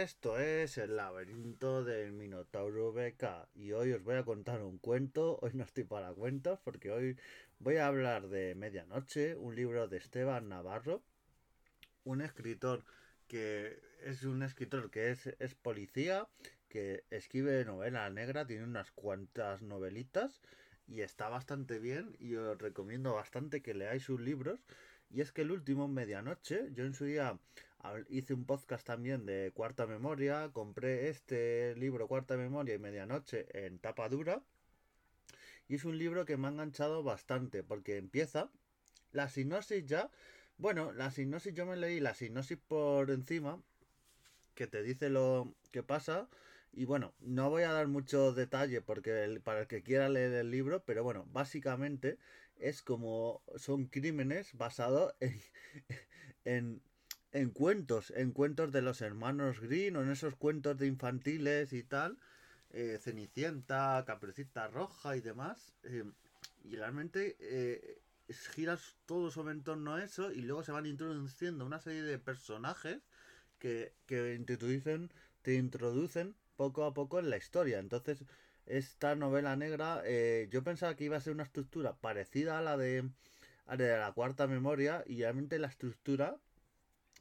Esto es el laberinto del Minotauro BK y hoy os voy a contar un cuento. Hoy no estoy para cuentos porque hoy voy a hablar de Medianoche, un libro de Esteban Navarro, un escritor que es un escritor que es, es policía, que escribe novela negra, tiene unas cuantas novelitas y está bastante bien y os recomiendo bastante que leáis sus libros. Y es que el último, Medianoche, yo en su día hice un podcast también de Cuarta Memoria, compré este libro Cuarta Memoria y Medianoche en tapa dura. Y es un libro que me ha enganchado bastante porque empieza la sinopsis ya. Bueno, la sinopsis yo me leí la sinopsis por encima que te dice lo que pasa y bueno, no voy a dar mucho detalle porque para el que quiera leer el libro, pero bueno, básicamente es como son crímenes basados en, en, cuentos, en cuentos de los hermanos Green o en esos cuentos de infantiles y tal, eh, Cenicienta, Capricita Roja y demás. Eh, y realmente eh, giras todo sobre en torno a eso y luego se van introduciendo una serie de personajes que, que introducen, te introducen poco a poco en la historia. Entonces, esta novela negra, yo pensaba que iba a ser una estructura parecida a la de, a la, de la cuarta memoria y realmente la estructura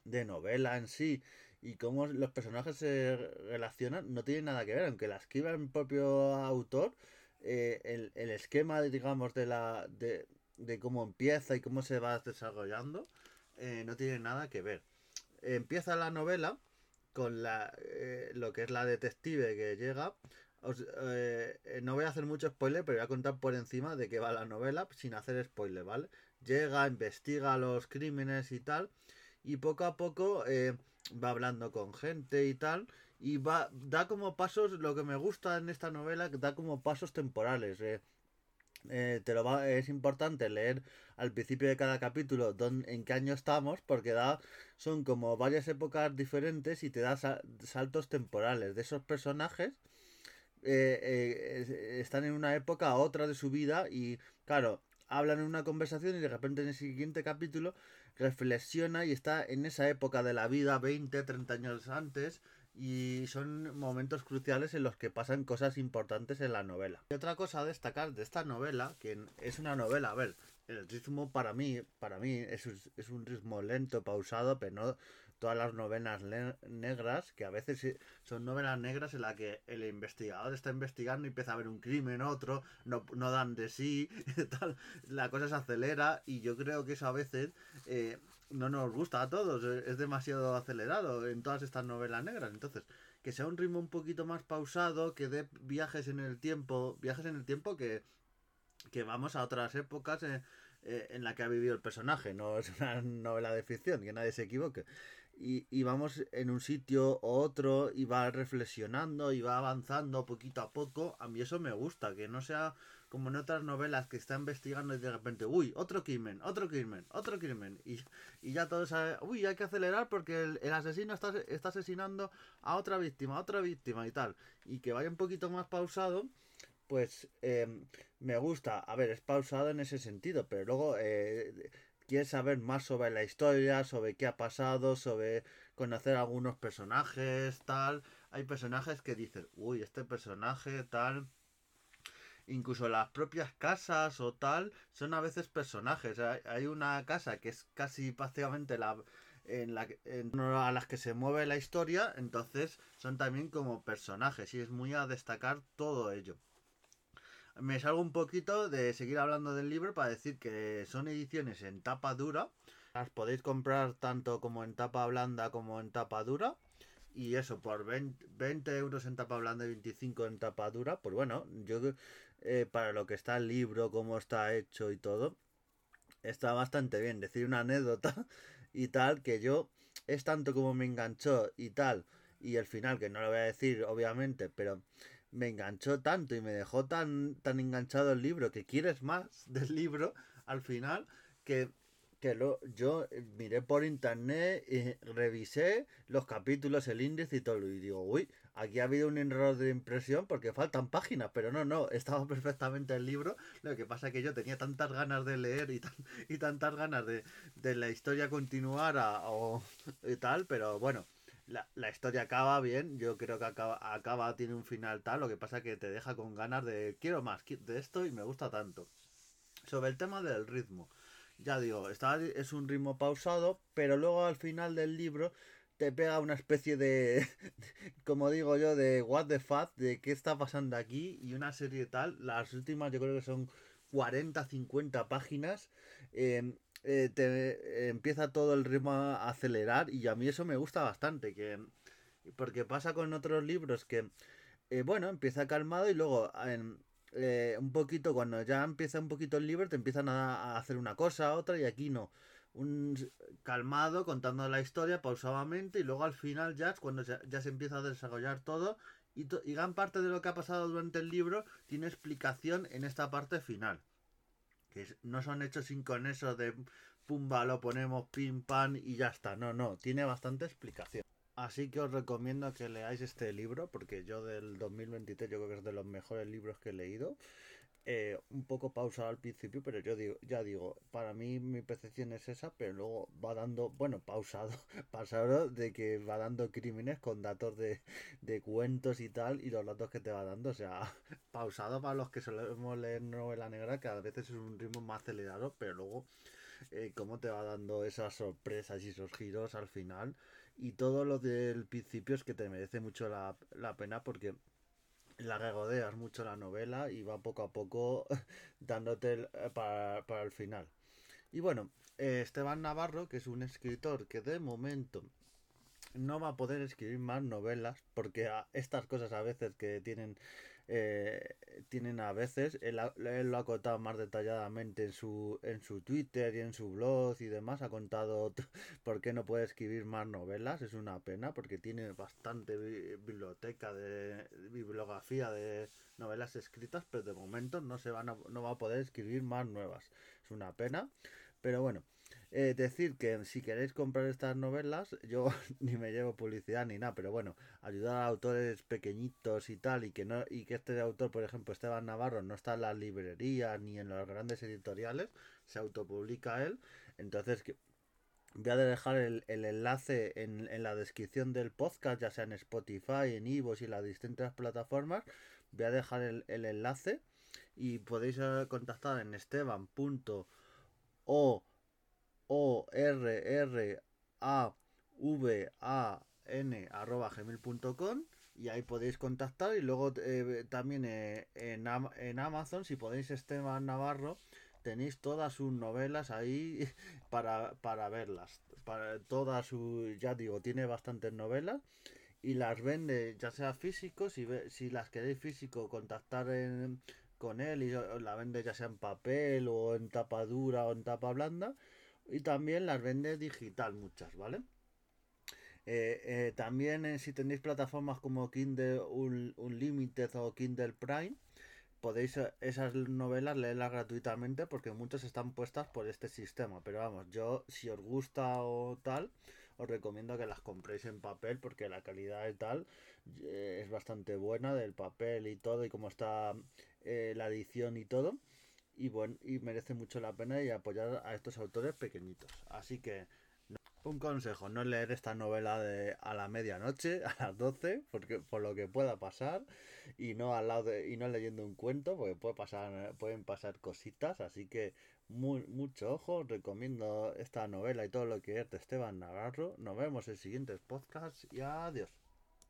de novela en sí y cómo los personajes se relacionan no tiene nada que ver, aunque la escriba el propio autor, eh, el, el, esquema, digamos, de la de, de, cómo empieza y cómo se va desarrollando eh, no tiene nada que ver. Empieza la novela con la, eh, lo que es la detective que llega. No voy a hacer mucho spoiler, pero voy a contar por encima de qué va la novela sin hacer spoiler, ¿vale? Llega, investiga los crímenes y tal, y poco a poco va hablando con gente y tal, y va da como pasos, lo que me gusta en esta novela, da como pasos temporales. Eh, te lo es importante leer al principio de cada capítulo en qué año estamos porque da son como varias épocas diferentes y te da saltos temporales de esos personajes eh, eh, están en una época u otra de su vida y claro hablan en una conversación y de repente en el siguiente capítulo reflexiona y está en esa época de la vida 20 30 años antes y son momentos cruciales en los que pasan cosas importantes en la novela. Y otra cosa a destacar de esta novela, que es una novela, a ver, el ritmo para mí, para mí es, es un ritmo lento, pausado, pero no todas las novelas negras, que a veces son novelas negras en las que el investigador está investigando y empieza a ver un crimen, otro, no, no dan de sí, la cosa se acelera y yo creo que eso a veces eh, no nos gusta a todos, es demasiado acelerado en todas estas novelas negras, entonces que sea un ritmo un poquito más pausado, que dé viajes en el tiempo, viajes en el tiempo que, que vamos a otras épocas. Eh, eh, en la que ha vivido el personaje, no es una novela de ficción, que nadie se equivoque y, vamos en un sitio u otro y va reflexionando y va avanzando poquito a poco. A mí eso me gusta, que no sea como en otras novelas que está investigando y de repente, uy, otro crimen, otro crimen, otro crimen. Y, ya todo sabe, uy, hay que acelerar porque el, asesino está, está, asesinando a otra víctima, a otra víctima y tal. Y que vaya un poquito más pausado. Pues em, me gusta, a ver, es pausado en ese sentido, pero luego eh, quieres saber más sobre la historia, sobre qué ha pasado, sobre conocer algunos personajes, tal. Hay personajes que dicen, uy, este personaje, tal. Incluso las propias casas o tal son a veces personajes. Hay una casa que es casi prácticamente la en la en, a las que se mueve la historia, entonces son también como personajes y es muy a destacar todo ello me salgo un poquito de seguir hablando del libro para decir que son ediciones en tapa dura. Las podéis comprar tanto como en tapa blanda como en tapa dura. Y eso, por 20, euros en tapa blanda y 25 en tapa dura. Pues bueno, yo eh, para lo que está el libro, cómo está hecho y todo, está bastante bien. Decir una anécdota y tal, que yo es tanto como me enganchó y tal. Y el final, que no lo voy a decir, obviamente, pero me enganchó tanto y me dejó tan, tan enganchado el libro que quieres más del libro al final que, que lo, yo miré por internet y revisé los capítulos, el índice y todo y digo, uy, aquí ha habido un error de impresión porque faltan páginas, pero no, no, estaba perfectamente el libro, lo que pasa es que yo tenía tantas ganas de leer y, y tantas ganas de, de la historia continuar o y tal, pero bueno la, la, historia acaba bien, yo creo que acaba, acaba, tiene un final tal, lo que pasa que te deja con ganas de quiero más de esto y me gusta tanto. Sobre el tema del ritmo, ya digo, está, es un ritmo pausado, pero luego al final del libro te pega una especie de, como digo yo, de what the fuck, de qué está pasando aquí y una serie tal. Las últimas yo creo que son 40, 50 páginas. Em, eh, te empieza todo el ritmo a acelerar y a mí eso me gusta bastante, que porque pasa con otros libros que, eh, bueno, empieza calmado y luego eh, un poquito, cuando ya empieza un poquito el libro, te empiezan a, hacer una cosa, otra y aquí no. Un calmado contando la historia pausadamente y luego al final ya cuando ya, se empieza a desarrollar todo y, y, gran parte de lo que ha pasado durante el libro tiene explicación en esta parte final que no son hechos sin con eso de pumba lo ponemos pim pam y ya está. No no tiene bastante explicación. Así que os recomiendo que leáis este libro porque yo del 2023 yo creo que es de los mejores libros que he leído eh, un poco pausado al principio, pero yo digo, ya digo, para mí mi percepción es esa, pero luego va dando, bueno, pausado, pasado de que va dando crímenes con datos de, de cuentos y tal, y los datos que te va dando, o sea, pausado para los que solemos leer novela negra, que a veces es un ritmo más acelerado, pero luego eh, cómo te va dando esas sorpresas y esos giros al final, y todo lo del principio es que te merece mucho la, la pena porque la regodeas mucho la novela y va poco a poco dándote eh, para, el final. Y bueno, eh, Esteban Navarro, que es un escritor que de momento no va a poder escribir más novelas, porque estas cosas a veces que tienen eh, tienen a veces, él, lo ha contado más detalladamente en su, en su Twitter y en su blog y demás, ha contado por qué no puede escribir más novelas, es una pena porque tiene bastante biblioteca de bibliografía de novelas escritas, pero de momento no se van no va a poder escribir más nuevas, es una pena, pero bueno. Eh, decir que si queréis comprar estas novelas, yo ni me llevo publicidad ni nada, pero bueno, ayudar a autores pequeñitos y tal, y que no, y que este autor, por ejemplo, Esteban Navarro, no está en las librerías ni en las grandes editoriales, se autopublica él, entonces que Voy a dejar el, enlace en, la descripción del podcast, ya sea en Spotify, en Ivo y en las distintas plataformas. Voy a dejar el, enlace y podéis contactar en esteban.o o r r a v a n arroba gmail.com y ahí podéis contactar y luego eh, también eh, en, en, Amazon si podéis Esteban Navarro tenéis todas sus novelas ahí para, para verlas. Para todas su ya digo tiene bastantes novelas y las vende ya sea físico si, si las queréis físico contactar con él y la vende ya sea en papel o en tapa dura o en tapa blanda y también las vende digital muchas, ¿vale? Eh, eh, también eh, si tenéis plataformas como Kindle Unlimited o Kindle Prime, podéis esas novelas leerlas gratuitamente porque muchas están puestas por este sistema. Pero vamos, yo si os gusta o tal, os recomiendo que las compréis en papel porque la calidad y tal es bastante buena del papel y todo y cómo está la edición y todo y bueno y merece mucho la pena y apoyar a estos autores pequeñitos. Así que un consejo no leer esta novela de a la medianoche a las 12 porque por lo que pueda pasar y no al lado de, y no leyendo un cuento porque puede pasar pueden pasar cositas. Así que muy, mucho ojo recomiendo esta novela y todo lo que es de Esteban Navarro. Nos vemos en siguientes podcasts y adiós